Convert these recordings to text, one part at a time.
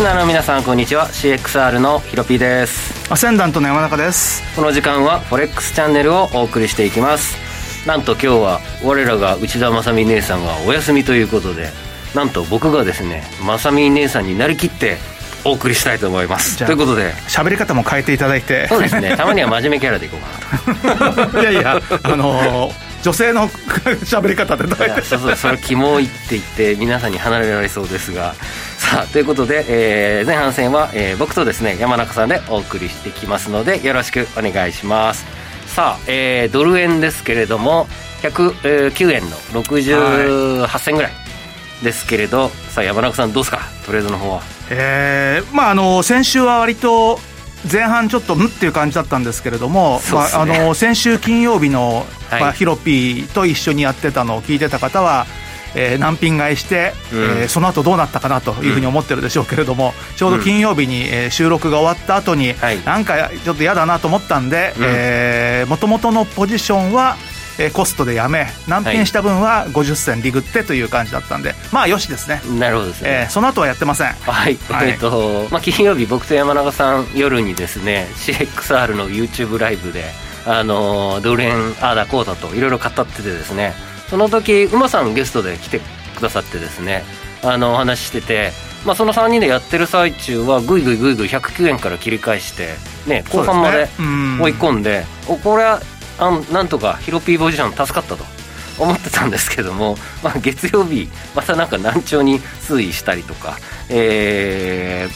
リスナーの皆さんこんにちは。CXR のヒロピーです。アセンダントの山中です。この時間は FOREX チャンネルをお送りしていきます。なんと今日は我らが内田まさみ姉さんがお休みということでなんと僕がですねまさみ姉さんになりきってお送りしたいと思います。ということで。喋り方も変えていただいて。そうですね。たまには真面目キャラでいこうかな。といやいやあのー女性の 喋り方でそうそうそれキモいって言って皆さんに離れられそうですがさ あということで、えー、前半戦は、えー、僕とですね山中さんでお送りしてきますのでよろしくお願いします。さあ、えー、ドル円ですけれども109円の68銭ぐらいですけれど、はい、さあ山中さんどうですか？トレードの方は。えー、まああの先週は割と前半ちょっとんっていう感じだったんですけれども、ね、まあ、あの先週金曜日の、はい、まあ、ヒロピーと一緒にやってたのを聞いてた方は、えー、難品買いして、うん、えー、その後どうなったかなというふうに思ってるでしょうけれども、うん、ちょうど金曜日に、えー、収録が終わった後に、はい、なんかちょっと嫌だなと思ったんでもともとのポジションはえー、コストでやめ難品した分は50銭リグってという感じだったんで、まあよしですね。なるほどですね、えー、その後はやってません。はい、はい、えっ、と、まあ、金曜日僕と山中さん夜にですね CXR の YouTube ライブであのドル円ああだこうだといろいろ語っててですねその時馬さんゲストで来てくださってですねあのお話ししててまあ、その3人でやってる最中はぐいぐいぐいぐい109円から切り返して、ね、後半まで追い込んで、おこれはあなんとかヒロピーポジション助かったと思ってたんですけども、まあ、月曜日またなんか難聴に推移したりとか、え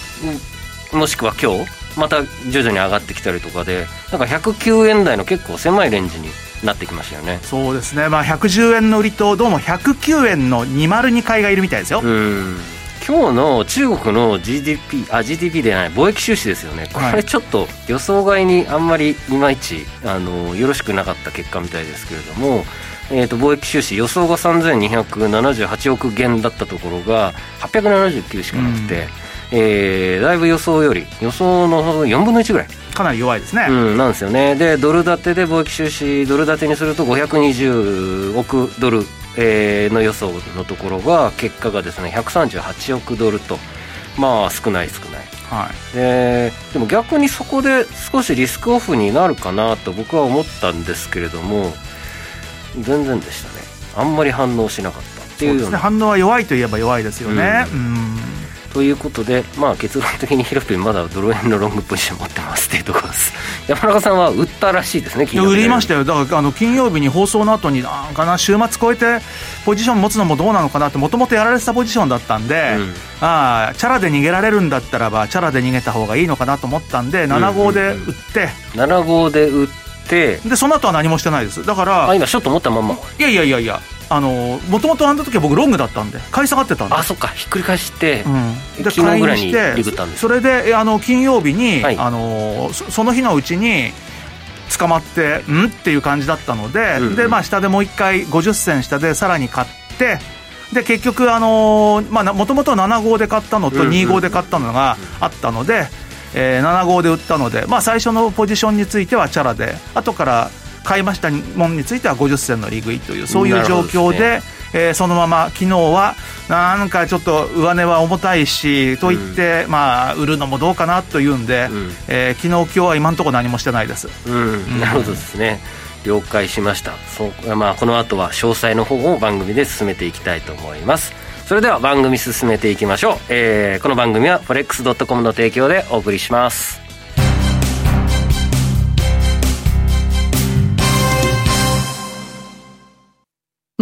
ー、もしくは今日また徐々に上がってきたりとかでなんか109円台の結構狭いレンジになってきましたよね。そうですね、まあ、110円の売りとどうも109円の202買いがいるみたいですよ。うん。今日の中国の GDP あ GDP でない貿易収支ですよね。これちょっと予想外にあんまりいまいちあのよろしくなかった結果みたいですけれども、えー、と貿易収支予想が3278億元だったところが879しかなくて、うん、えー、だいぶ予想より予想の4分の1ぐらいかなり弱いですね、うん、なんですよね。でドル建てで貿易収支ドル建てにすると520億ドルえー、の予想のところが結果がですね138億ドルとまあ少ない少ない、はい、ででも逆にそこで少しリスクオフになるかなと僕は思ったんですけれども全然でしたね。あんまり反応しなかったっていうような、ね、反応は弱いといえば弱いですよね、うん、うんということで、まあ、結論的にヒロピンまだドル円のロングポジション持ってますっていうところです。山中さんは売ったらしいですね金曜日売りましたよ。だからあの金曜日に放送の後になんかな週末超えてポジション持つのもどうなのかなってもともとやられてたポジションだったんで、うん、ああチャラで逃げられるんだったらばチャラで逃げた方がいいのかなと思ったんで7号で売って、うんうんうん、7号で売って。でその後は何もしてないです。だからあ今ショット持ったまま。いやいやいやいやあのもともとあの時は僕ロングだったんで買い下がってたんで。あそっかひっくり返して、うん、で昨日ぐらいにリグったんですそれであの金曜日に、はい、あのその日のうちに捕まってん？っていう感じだったので、うんうん、でまあ下でもう一回50銭下でさらに買ってで結局あのもともと7号で買ったのと2号で買ったのがあったので、えー、7号で売ったので、まあ、最初のポジションについてはチャラで後から買いましたものについては50銭の利食いというそういう状況で、ねえー、そのまま昨日はなんかちょっと上値は重たいしと言って、うん、まあ売るのもどうかなというんで、うん、えー、昨日今日は今のところ何もしてないです、うん、なるほどですね。了解しました。そうまあこの後は詳細の方を番組で進めていきたいと思います。それでは番組進めていきましょう、えー、この番組は forex.com の提供でお送りします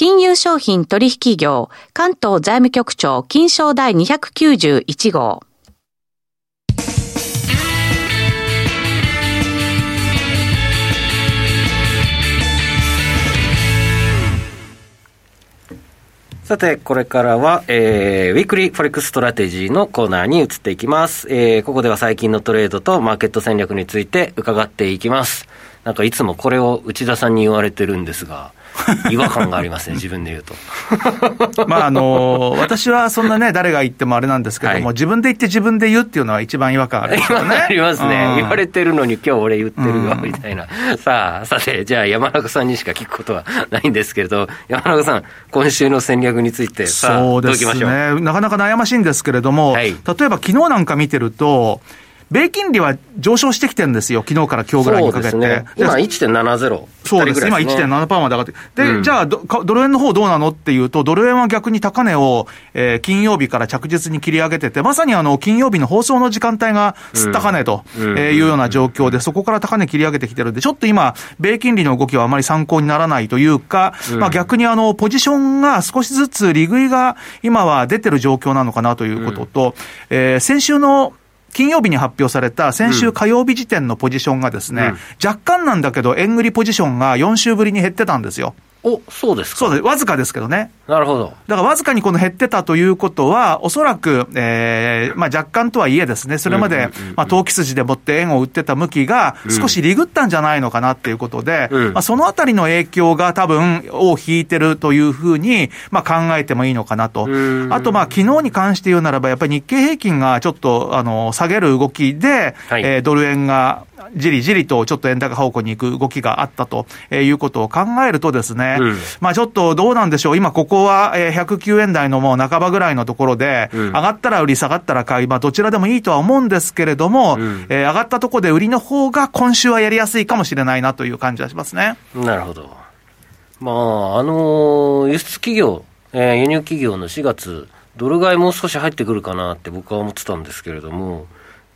金融商品取引業関東財務局長金商第291号さて、これからは、えー、 Weekly Forex Strategy のコーナーに移っていきます。えー、ここでは最近のトレードとマーケット戦略について伺っていきます。なんかいつもこれを内田さんに言われてるんですが、違和感がありますね、自分で言うと。まあ、あの、私はそんなね、誰が言ってもあれなんですけども、はい、自分で言って自分で言うっていうのは一番違和感ある、ね、ありますね、うん、言われてるのに今日俺言ってるよ、みたいな。さあ、さて、じゃあ山中さんにしか聞くことはないんですけれど、山中さん、今週の戦略について、そうですね。なかなか悩ましいんですけれども、はい、例えば昨日なんか見てると、米金利は上昇してきてるんですよ、昨日から今日ぐらいにかけて。ね、今1.70。そうです、今1.7%まで上がって。で、うん、じゃあド、ドル円の方どうなのっていうと、ドル円は逆に高値を、えー、金曜日から着実に切り上げてて、まさにあの、金曜日の放送の時間帯がすった金と、うん、えー、いうような状況で、そこから高値切り上げてきてるんで、ちょっと今、米金利の動きはあまり参考にならないというか、うん、まあ逆にあの、ポジションが少しずつ利食いが今は出てる状況なのかなということと、うん、えー、先週の金曜日に発表された先週火曜日時点のポジションがですね、うん、若干なんだけど、円売りポジションが4週ぶりに減ってたんですよ。お、そうですか。そうです。わずかですけどね。なるほど。だからわずかにこの減ってたということは、おそらく、ええー、まあ若干とはいえですね、それまで、まあ投機筋でもって円を売ってた向きが少しリグったんじゃないのかなっていうことで、うん、まあそのあたりの影響が多分、を引いてるというふうに、まあ考えてもいいのかなと。あとまあ昨日に関して言うならば、やっぱり日経平均がちょっと、あの、下げる動きで、はい、えー、ドル円が、じりじりとちょっと円高方向に行く動きがあったということを考えるとですね、うん、まあちょっとどうなんでしょう、今ここは109円台のもう半ばぐらいのところで、上がったら売り、下がったら買い、まあどちらでもいいとは思うんですけれども、うん、えー、上がったところで売りの方が今週はやりやすいかもしれないなという感じはしますね。なるほど。まあ、あの輸出企業、えー、輸入企業の4月、ドル買いもう少し入ってくるかなって僕は思ってたんですけれども、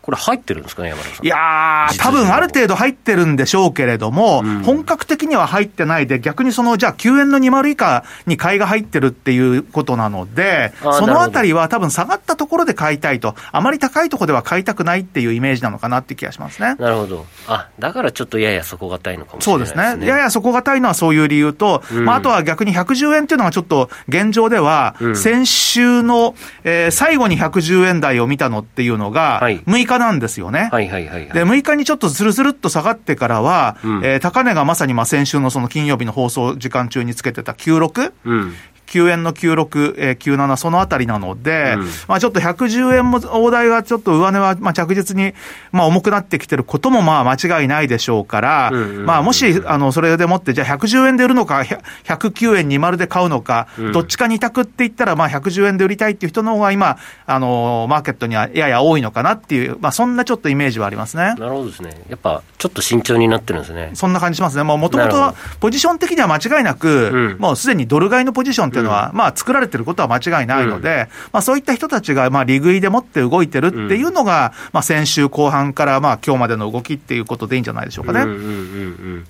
これ入ってるんですかね、山田さん？いやー、多分ある程度入ってるんでしょうけれども、うん、本格的には入ってないで、逆にその、じゃあ9円の20以下に買いが入ってるっていうことなので、そのあたりは多分下がったところで買いたいと、あまり高いところでは買いたくないっていうイメージなのかなって気がしますね。なるほど。あ、だからちょっとやや底堅いのかもしれないですね。そうですね。やや底堅いのはそういう理由と、うん、まあ、あとは逆に110円っていうのがちょっと現状では、先週の、えー、最後に110円台を見たのっていうのが、6日なんですよね。はいはいはい、はい、で、6日にちょっとスルスルっと下がってからは、うん、えー、高値がまさにまあ先週のその金曜日の放送時間中につけてた96、うん、9円の96、えー、97、そのあたりなので、うん、まあちょっと110円も大台がちょっと上値はまあ着実にまあ重くなってきてることもまあ間違いないでしょうから、まあもし、あの、それでもって、じゃあ110円で売るのか、109円20で買うのか、うん、どっちか2択って言ったら、まあ110円で売りたいっていう人の方が今、あの、マーケットにはやや多いのかなっていう、まあそんなちょっとイメージはありますね。なるほどですね。やっぱ、ちょっと慎重になってるんですね。そんな感じしますね。もともとポジション的には間違いなく、もうすでにドル買いのポジションっていうのは、まあ作られてることは間違いないので、まあそういった人たちが、まあ利食いでもって動いてるっていうのが、まあ先週後半からまあ今日までの動きっていうことでいいんじゃないでしょうかね。うんうんうんうん。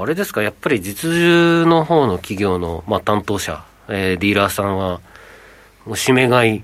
あれですか、やっぱり実需の方の企業の、まあ、担当者、えー、ディーラーさんは、もう締め買い、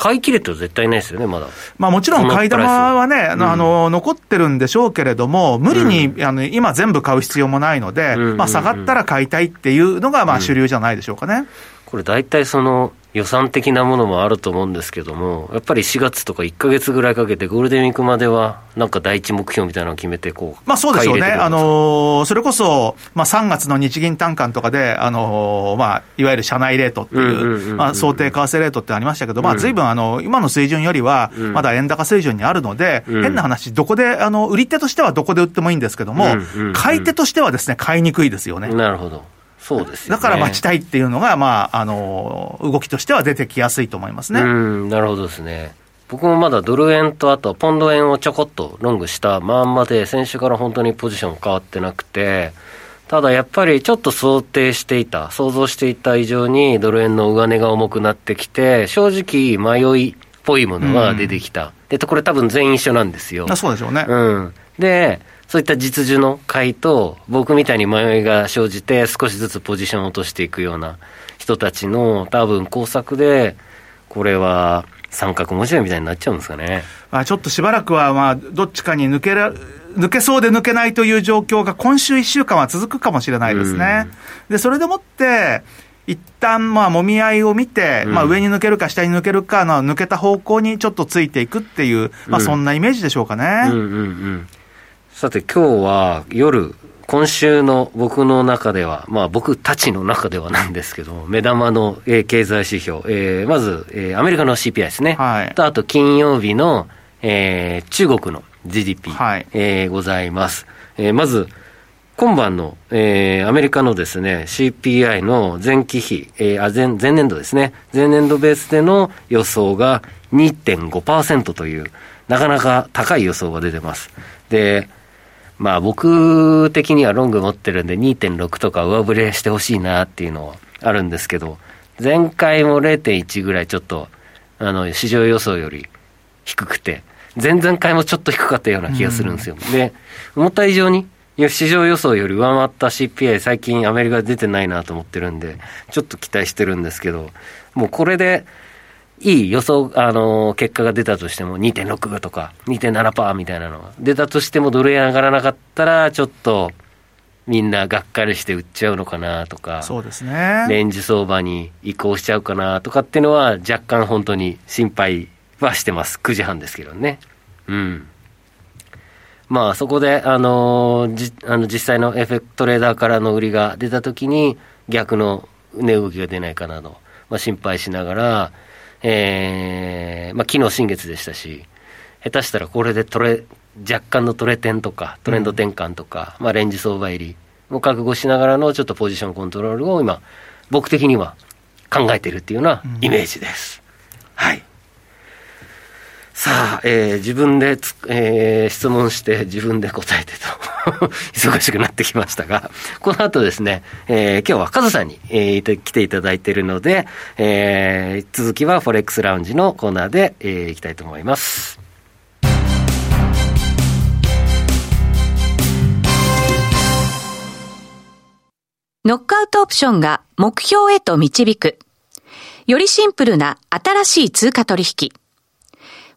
買い切れって絶対ないですよね、まだ。まあもちろん買い玉は。ね、うん、あの、残ってるんでしょうけれども、無理に、うん、あの今全部買う必要もないので、うん、まあ下がったら買いたいっていうのが、まあ主流じゃないでしょうかね。これ大体その予算的なものもあると思うんですけども、やっぱり4月とか1か月ぐらいかけて、ゴールデンウィークまでは、なんか第一目標みたいなのを決めてこう、まあ、そうでしょうね、あのー、それこそ、まあ、3月の日銀短観とかで、あのー、まあ、いわゆる社内レートっていう、まあ、想定為替レートってありましたけど、まあ、随分あの今の水準よりは、まだ円高水準にあるので、うん、変な話、どこで、あの売り手としてはどこで売ってもいいんですけども、買い手としてはですね、買いにくいですよね。なるほどそうです、ね、だから待ちたいっていうのが、まあ、あの動きとしては出てきやすいと思いますね。うんなるほどですね。僕もまだドル円とあとポンド円をちょこっとロングしたまんまで、先週から本当にポジション変わってなくて、ただやっぱりちょっと想定していた、想像していた以上にドル円の上値が重くなってきて、正直迷いっぽいものが出てきた。うん、で、これ多分全員一緒なんですよ。あそうでしょうね。うん。で、そういった実需の買いと、僕みたいに迷いが生じて、少しずつポジションを落としていくような人たちの多分工作で、これは三角文字みたいになっちゃうんですかね。まあ、ちょっとしばらくは、まあ、どっちかに抜けら、抜けそうで抜けないという状況が今週1週間は続くかもしれないですね。で、それでもって、一旦まあもみ合いを見て、まあ上に抜けるか下に抜けるかの抜けた方向にちょっとついていくっていう、まあそんなイメージでしょうかね。うんうんうんさて今日は夜、今週の僕の中では、まあ僕たちの中ではなんですけど、目玉の、えー、経済指標、えー、まず、えー、アメリカの CPI ですね。はい。と、あと金曜日の、えー、中国の GDP、はい、えー、ございます。えー、まず、今晩の、えー、アメリカのですね、CPI の前期比、えー、あ前、前年度ですね、前年度ベースでの予想が2.5%という、なかなか高い予想が出てます。で、まあ僕的にはロング持ってるんで2.6とか上振れしてほしいなっていうのはあるんですけど、前回も0.1ぐらいちょっと、あの、市場予想より低くて、前々回もちょっと低かったような気がするんですよ。うん、で、思った以上に、市場予想より上回った CPI、最近アメリカ出てないなと思ってるんで、ちょっと期待してるんですけど、もうこれで、いい予想、あの、結果が出たとしても、2.6とか、2.7%みたいなのが出たとしても、ドル円上がらなかったら、ちょっと、みんながっかりして売っちゃうのかなとか、そうですね。レンジ相場に移行しちゃうかなとかっていうのは、若干本当に心配はしてます。9時半ですけどね。うん。まあ、そこで、あのじあの実際のエフェクトレーダーからの売りが出たときに、逆の値動きが出ないかなと、まあ、心配しながら、えー、まあ、昨日新月でしたし、下手したらこれでトレ、若干のトレ点とか、トレンド転換とか、うん、まあ、レンジ相場入りも覚悟しながらのちょっとポジションコントロールを今、僕的には考えているっていうようなイメージです。うん、はい。さあ、えー、自分でつ、えー、質問して自分で答えてと 忙しくなってきましたが、この後ですね、えー、今日はカズさんに、えー、来ていただいているので、えー、続きはフォレックスラウンジのコーナーで、えー、いきたいと思います。ノックアウトオプションが目標へと導く。よりシンプルな新しい通貨取引。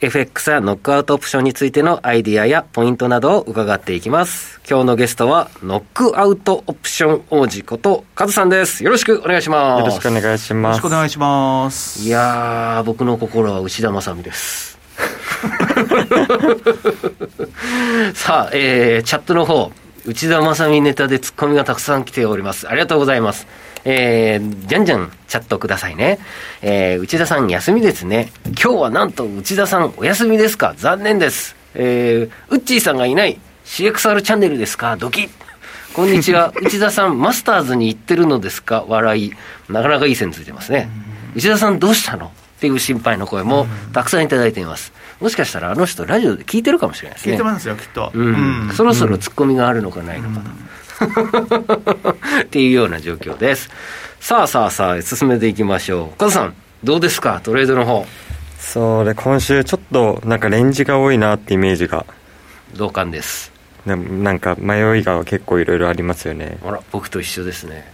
FX やノックアウトオプションについてのアイディアやポイントなどを伺っていきます。今日のゲストは、ノックアウトオプション王子こと、カズさんです。よろしくお願いします。よろしくお願いします。よろしくお願いします。いやー、僕の心は内田正美です。さあ、えー、チャットの方、内田正美ネタでツッコミがたくさん来ております。ありがとうございます。えー、じゃんじゃんチャットくださいね。えー、内田さん休みですね。今日はなんと内田さんお休みですか？残念です。えー、ウッチーさんがいない CXR チャンネルですか？ドキこんにちは。内田さん、マスターズに行ってるのですか？笑い。なかなかいい線ついてますね。内田さんどうしたの？っていう心配の声もたくさんいただいています。もしかしたらあの人ラジオで聞いてるかもしれないですね。聞いてますよ、きっと。うん。そろそろツッコミがあるのかないのかと。っていうような状況です。さあさあさあ、進めていきましょう。カズさん、どうですか、トレードの方。そうで、今週ちょっとなんかレンジが多いなってイメージが。同感です。なんか迷いが結構いろいろありますよね。あら、僕と一緒ですね。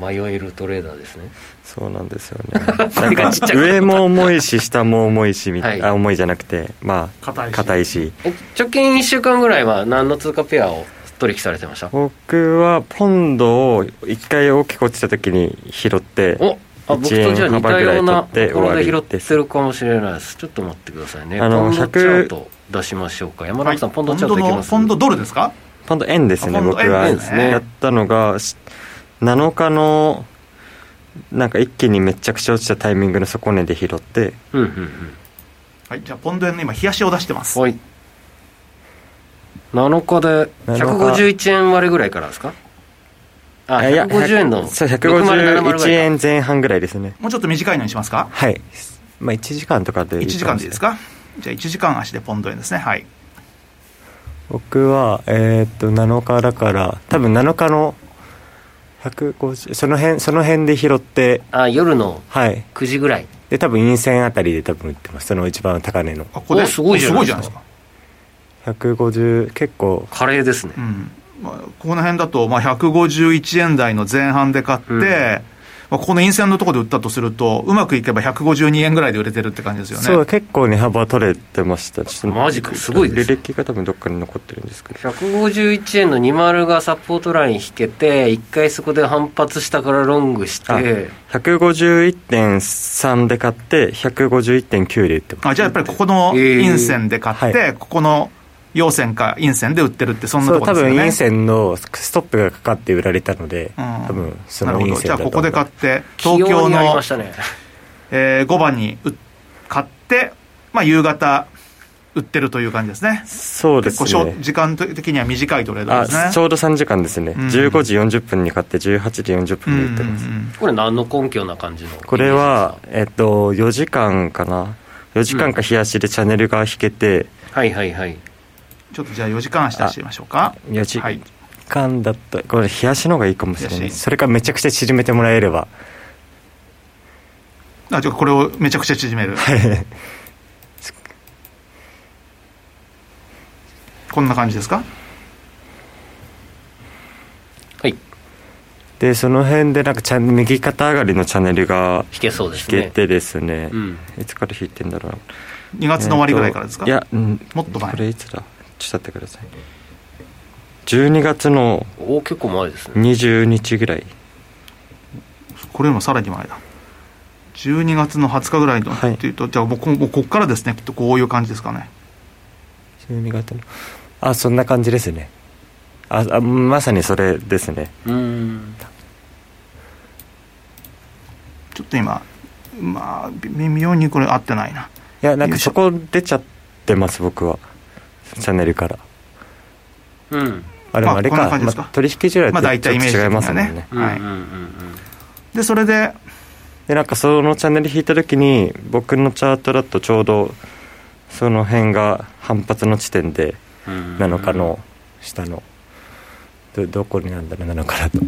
迷えるトレーダーですね。そうなんですよね。なんか上も重いし、下も重いしみたいな、はい、あ重いじゃなくて、まあ、硬いし。直近1週間ぐらいは何の通貨ペアを取引されてました？僕はポンドを1回大きく落ちた時に拾っておあ僕とじゃあ似たようなところで拾ってるかもしれないです。ちょっと待ってくださいね。あのポンドチャート出しましょうか。山中さん、はい、ポンドチャートいけます？ポンドドルですか？ポンド円ですね僕は。やったのが7日のなんか一気にめちゃくちゃ落ちたタイミングの底値で拾って。うんうんうん。はいじゃあポンド円の今冷やしを出してます。はい。7日で151円割れぐらいからですか？あ150円のそう151円前半ぐらいですね。もうちょっと短いのにしますか？はい。まあ1時間とかで1時間でいいですか？じゃあ1時間足でポンド円ですね。はい。僕はえー、っと7日だから多分7日の150その辺その辺で拾ってあ夜の9時ぐらい、はい、で多分陰線あたりで多分売ってます。その一番高値の。あこれすごいじゃないですか。150結構。カレーですね、うん。まあ、この辺だと、まあ、151円台の前半で買って、うんまあ、ここの陰線のところで売ったとすると、うまくいけば152円ぐらいで売れてるって感じですよね。そう、結構値幅取れてました。マジか、すごいです。履歴が多分どっかに残ってるんですけど。151円の20がサポートライン引けて、一回そこで反発したからロングして。151.3で買って、151.9で売ってます。あ、じゃあやっぱりここの陰線で買って、えーはい、ここの陽線か陰線で売ってるって、そんなところですよね。多分陰線のストップがかかって売られたので、うん、多分その陰線じゃあここで買って、東京の、ねえー、5番に買って、まあ、夕方、売ってるという感じですね。そうですね。時間的には短いトレードですね。ちょうど3時間ですね。うん、15時40分に買って、18時40分に売ってます。うんうんうん、これ、何の根拠な感じのこれは、えっと、4時間かな。4時間か冷やしでチャンネルが引けて、はいはいはい。ちょっとじゃあ4時間足出してみましょうか。4時間だった。これ冷やしの方がいいかもしれない。それかめちゃくちゃ縮めてもらえれば。あじゃあこれをめちゃくちゃ縮める。はい。こんな感じですか？はい。でその辺でなんかチャン右肩上がりのチャンネルが引けそうですね。引けてですね、うん、いつから引いてんだろう。2月の終わりぐらいからですか、いや、うん、もっと前。これいつだ？ちょっと待ってください。12月のお結構前ですね。20日ぐらい。これよりもさらに前だ。12月の20日ぐらいの、はい、っていうとじゃあもうこここからですね。きっとこういう感じですかね。12月の。あそんな感じですね。ああまさにそれですね。うん。ちょっと今まあ微妙にこれ合ってないな。いやなんかそこ出ちゃってます僕はチャンネルから。うん。あでもあれか,、まあ、まあ、取引時代ってちょっと違いますもんね,、はい、でそれででなんかそのチャンネル引いた時に僕のチャートだとちょうどその辺が反発の地点で7日の下の。どどこになんだろう7日だと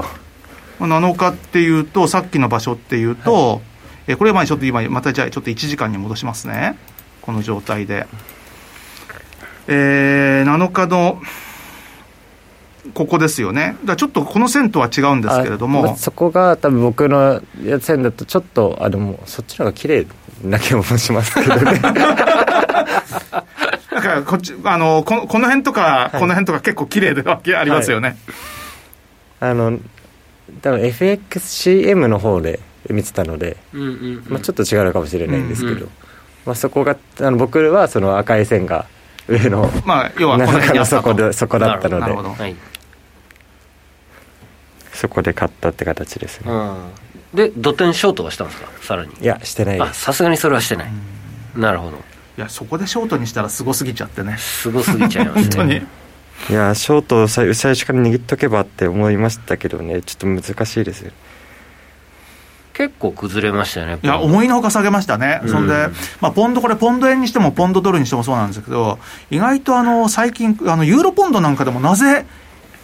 7日っていうとさっきの場所っていうと、はい。えこれまでちょっと今、またじゃあちょっと1時間に戻しますね。この状態で。えー、7日のここですよね、だちょっとこの線とは違うんですけれども、そこが多分僕の線だと、ちょっと、あでも、そっちの方が綺麗な気もしますけどね。だからこっちあのこのこの辺とか、はい、この辺とか結構綺麗でわけありますよね、はい、あの多分 FXCM の方で見てたので、うんうんうん、まあ、ちょっと違うのかもしれないんですけど、うんうん、まあ、そこがあの僕はその赤い線が上の、まあ、要はこの辺にそこでそこだったので、はい、そこで買ったって形ですね、で土天ショートはしたんですか？さらに。いやしてないあさすがにそれはしてない、なるほど。いやそこでショートにしたらすごすぎちゃってね。すごすぎちゃいますね。本当に。いやショートを最初から握っとけばって思いましたけどね。ちょっと難しいですよ結構崩れましたよねいや思いのほか下げましたね、うん、そんで、まあ、ポンドこれポンド円にしてもポンドドルにしてもそうなんですけど意外とあの最近あのユーロポンドなんかでもなぜ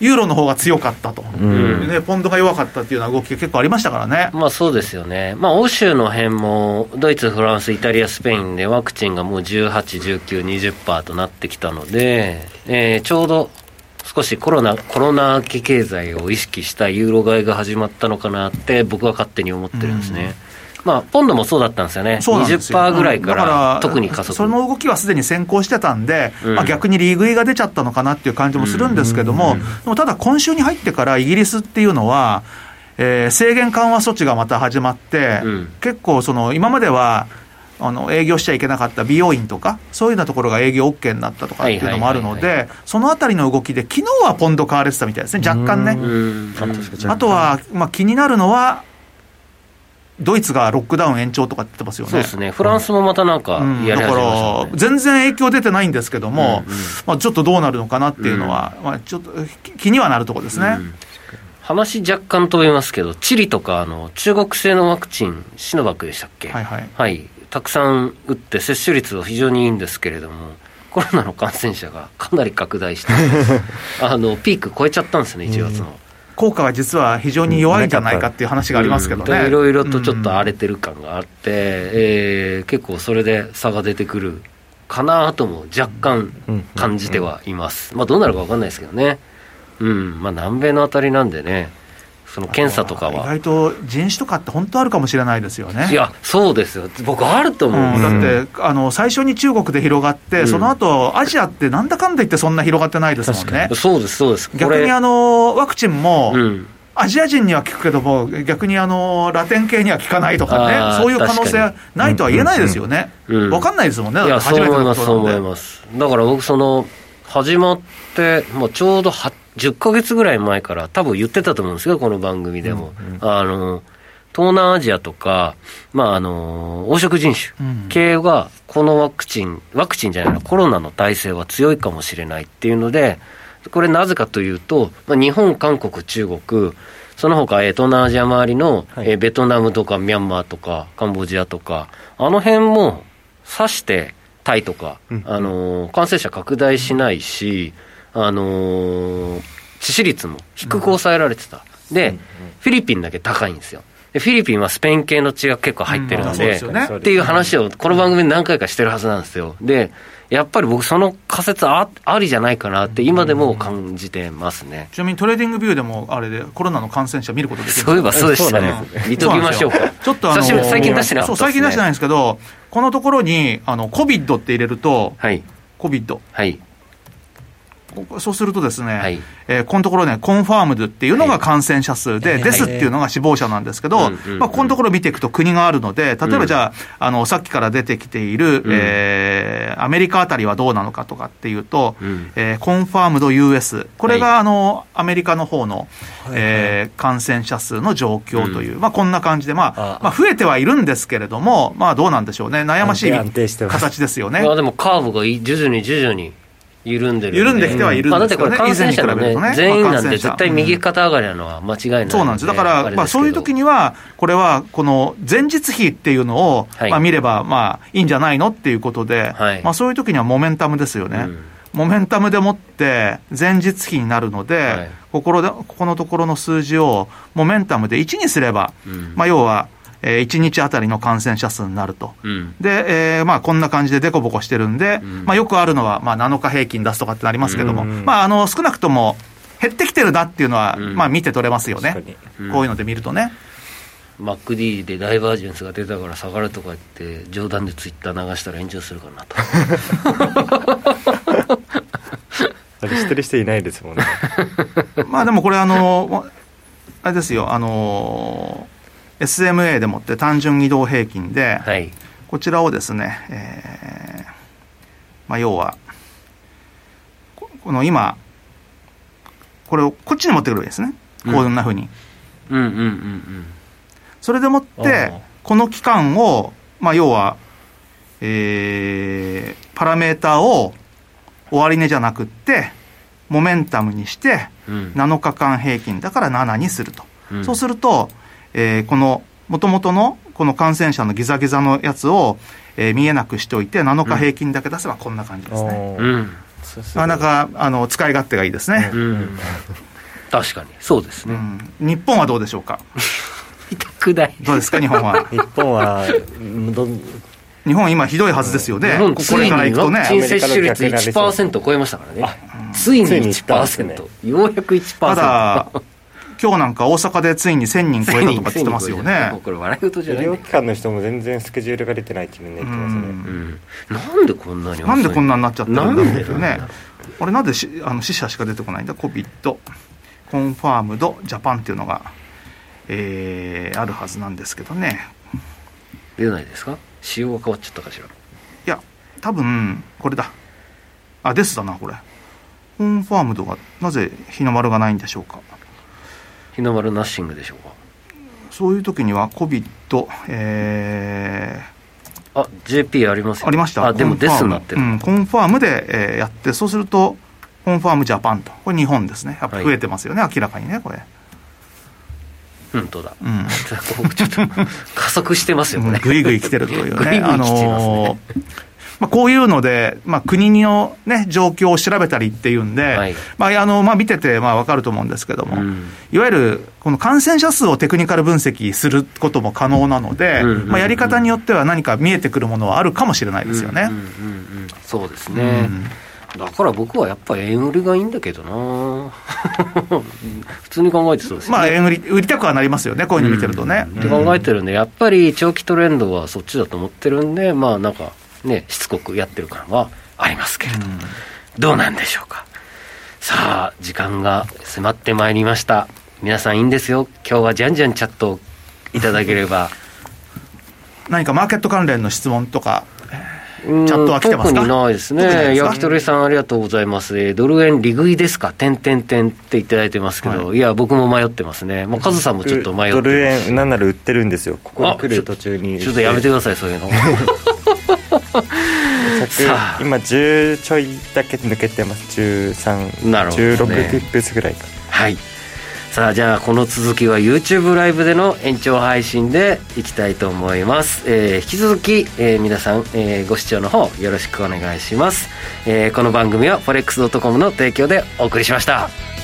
ユーロの方が強かったと、うん、ね、ポンドが弱かったっていうような動きが結構ありましたからね。まあそうですよね。まあ欧州の辺も、ドイツ、フランス、イタリア、スペインでワクチンがもう18、19、20%となってきたので、えー、ちょうど少しコロナ、コロナ期経済を意識したユーロ買いが始まったのかなって僕は勝手に思ってるんですね。うんまあ、ポンドもそうだったんですよね、そうなんですよ。20%ぐらいから特に加速。その動きはすでに先行してたんで、うん、まあ、逆に利食いが出ちゃったのかなっていう感じもするんですけども、うん、でもただ、今週に入ってからイギリスっていうのは、えー、制限緩和措置がまた始まって、うん、結構その、今までは、あの営業しちゃいけなかった美容院とか、そういうようなところが営業 OK になったとかっていうのもあるので、そのあたりの動きで、昨日はポンド買われてたみたいですね、若干ね。あとは、まあ、気になるのは、ドイツがロックダウン延長とかって言ってますよね。そうですね。フランスもまたなんかやり始めました、ね。うん、だから、全然影響出てないんですけども、うん。うん、まあ、ちょっとどうなるのかなっていうのは、うん、まあ、ちょっと気にはなるところですね。うん、話若干飛びますけど、チリとかあの中国製のワクチン、シノバクでしたっけ、はいはい、はい、たくさん打って、接種率は非常にいいんですけれども、コロナの感染者がかなり拡大して、あのピーク超えちゃったんですね、1月の。効果は実は非常に弱いんじゃないかっていう話がありますけどね。いろいろとちょっと荒れてる感があって、うん、えー、結構それで差が出てくるかなとも若干感じてはいます。まあどうなるか分かんないですけどね。うん、まあ南米のあたりなんでね。その検査とかは。意外と人種とかって本当あるかもしれないですよね。いやそうですよ。僕あると思う、うん、だってあの最初に中国で広がって、うん、その後アジアってなんだかんだ言ってそんな広がってないですもんね。そうですそうです。逆にあのワクチンも、うん。アジア人には効くけども、逆にあのラテン系には効かないとかね、そういう可能性ないとは言えないですよね、分かんないですもんね、いや、そう思います、そう思います。だから僕、その始まって、もうちょうど10か月ぐらい前から、多分言ってたと思うんですよ、この番組でも。うんうん、あの東南アジアとか、まあ、あの黄色人種。系は、このワクチン、ワクチンじゃないの、コロナの耐性は強いかもしれないっていうので、これなぜかというと、まあ、日本、韓国、中国、その他、え東南アジア周りの、はい、えベトナムとかミャンマーとかカンボジアとか、あの辺も指してタイとか、うん、あの感染者拡大しないし、あの致死率も低く抑えられてた。で、フィリピンだけ高いんですよ。でフィリピンはスペイン系の血が結構入ってるので、うんね、っていう話をこの番組で何回かしてるはずなんですよ。で、やっぱり僕、その仮説あありじゃないかなって、今でも感じてますね、ちなみに TradingView でも、あれで、コロナの感染者見ることできるそういえばそうでしたね、見ときましょうか、ちょっとあの最近出してなかった、ね、最近出してないんですけど、このところに、あの COVID って入れると、はい、COVID、はい、そうするとですね、はい、えー、このところね、 Confirmed っていうのが感染者数で、はい、 Deaths っていうのが死亡者なんですけど、まあ、このところ見ていくと国があるので、例えばじゃあ、あの、さっきから出てきている、うん、えー、アメリカあたりはどうなのかとかっていうと、うん、えー、コンファームド US、これが、あの、アメリカの方の、えー、感染者数の状況という、うん、まあ、こんな感じで、まあ、まあ、増えてはいるんですけれども、まあ、どうなんでしょうね、悩ましい形ですよね。いや、でもカーブが徐々に徐々に。緩んでる、緩んできてはいるんですよね、だってこれ、感染者の、ね、全員なんて絶対右肩上がりなのは間違いない、うん、そうなんです、だから、まあ、そういう時には、これはこの前日比っていうのを、はい、まあ、見ればまあいいんじゃないのっていうことで、はい、まあ、そういう時にはモメンタムですよね。うん。モメンタムでもって前日比になるので、はい、ここでここのところの数字をモメンタムで1にすれば、うん、まあ、要はえー、1日あたりの感染者数になると、うん、で、えーまあ、こんな感じででこぼこしてるんで、うん、まあ、よくあるのは、まあ、7日平均出すとかってなりますけども、うん、まあ、あの少なくとも、減ってきてるなっていうのは、まあ見て取れますよね、こういうので見るとね。MacD でダイバージェンスが出たから下がるとか言って冗談でツイッター流したら炎上するかなと。あれ知ってる人いないですもんね。まあでもこれあのあれですよあの SMA でもって単純移動平均で、はい、こちらをですね、えーまあ、要はこの今これをこっちに持ってくるわけですね、こんなふうに。うんうんうんうん。それでもって、この期間を、まあ、要は、えー、パラメーターを終値じゃなくって、モメンタムにして、7日間平均だから7にすると。うん、そうすると、えー、この、もともとの、この感染者のギザギザのやつを、えー、見えなくしておいて、7日平均だけ出せばこんな感じですね。うん、なかなか、あの、使い勝手がいいですね。うん、確かに、そうですね。日本はどうでしょうか？くない。どうですか？日本は。日本は日本今ひどいはずですよね。日本ついにワクチン接種率1%超えましたからね。ついに1%ようやく1%ただ 今日なんか大阪でついに1000人超えたとか言ってますよね。これ笑い事じゃない。医療機関の人も全然スケジュールが出てないってみんな言ってますね。なんでこんなになんでこんなになっちゃってるんだろうね。あれなんでしあの死者しか出てこないんだ ?COVID、Confirmed、Japan っていうのが。えー、あるはずなんですけどね出ないですか？仕様が変わっちゃったかしら？いや多分これだあ Deaths だなこれ Confirmed がなぜ日の丸がないんでしょうか日の丸 nothing でしょうか？そういう時には COVID えー、あ JP ありますありました。あでも Deaths になってる、うん、 Confirmed で、えー、やってそうするとコンファームジャパンと。これ日本ですね。やっぱ増えてますよね、はい、明らかにねこれ。本当だ、うん、ちょっと加速してますよねぐいぐい来てるというね。あのまあ、こういうので、まあ、国の、ね、状況を調べたりっていうんで、はい、まああのまあ、見ててまあ分かると思うんですけども、うん、いわゆるこの感染者数をテクニカル分析することも可能なので、まあ、やり方によっては何か見えてくるものはあるかもしれないですよね。うんうんうんうん、そうですね、うん。だから僕はやっぱり円売りがいいんだけどな。普通に考えてそうですね。まあ円売り、売りたくはなりますよね、こういうの見てるとね。って考えてるんで、やっぱり長期トレンドはそっちだと思ってるんで、まあなんかね、しつこくやってる感はありますけれど、どうなんでしょうか。さあ、時間が迫ってまいりました。皆さんいいんですよ。今日はじゃんじゃんチャットいただければ。何かマーケット関連の質問とかチャットは来てますか？特にないですね。焼き鳥さんありがとうございます。ドル円利食いですか？点点点っていただいてますけど、はい、いや、僕も迷ってますね。もうカズさんもちょっと迷ってドル円、なんなら売ってるんですよ。ここに来る途中に。ちょっとやめてください、そういうの。今10ちょいだけ抜けてます。13なるほど、ね、16ピップスぐらいか。はい。さあじゃあこの続きは YouTube ライブでの延長配信でいきたいと思います、えー、引き続き、えー、皆さん、えー、ご視聴の方よろしくお願いします、えー、この番組は forex.com の提供でお送りしました